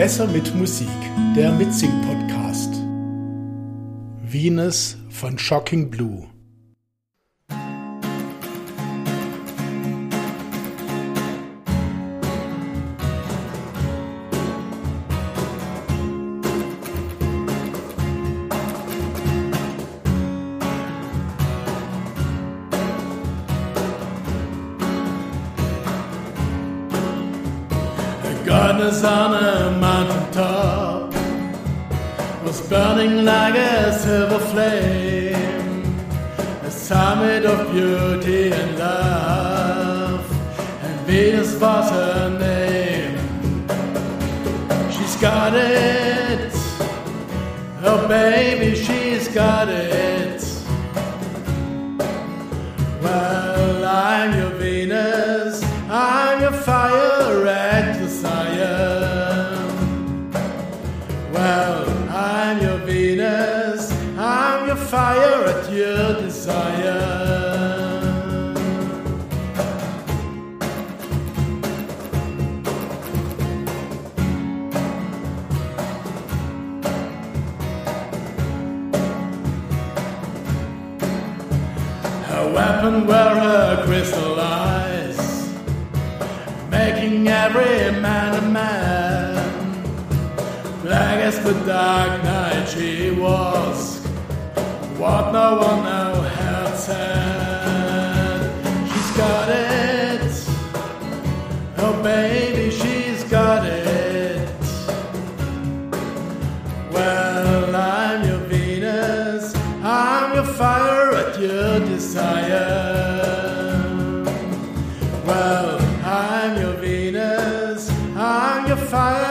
Besser mit Musik, der Mitsing-Podcast. Venus von Shocking Blue. Goddess on a mountain top was burning like a silver flame, a summit of beauty and love, and Venus was her name. She's got it, oh baby, she's Venus, I'm your fire at your desire. Her weapon were her crystal eyes, making every man. As the dark night she was, what no one now had said. She's got it, oh baby, she's got it. Well, I'm your Venus, I'm your fire at your desire. Well, I'm your Venus, I'm your fire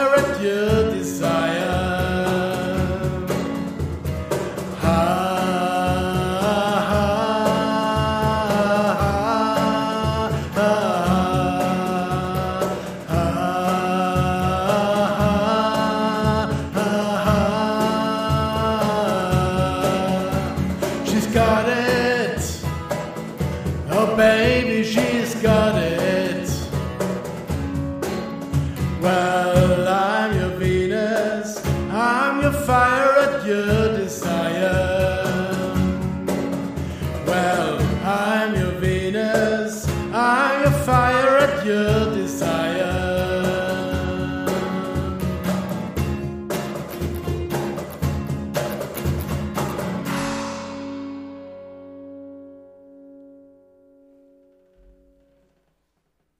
got it. Oh, baby, she's got it. Well, I'm your Venus, I'm your fire at your desire. Well, I'm your Venus, I'm your fire at your desire.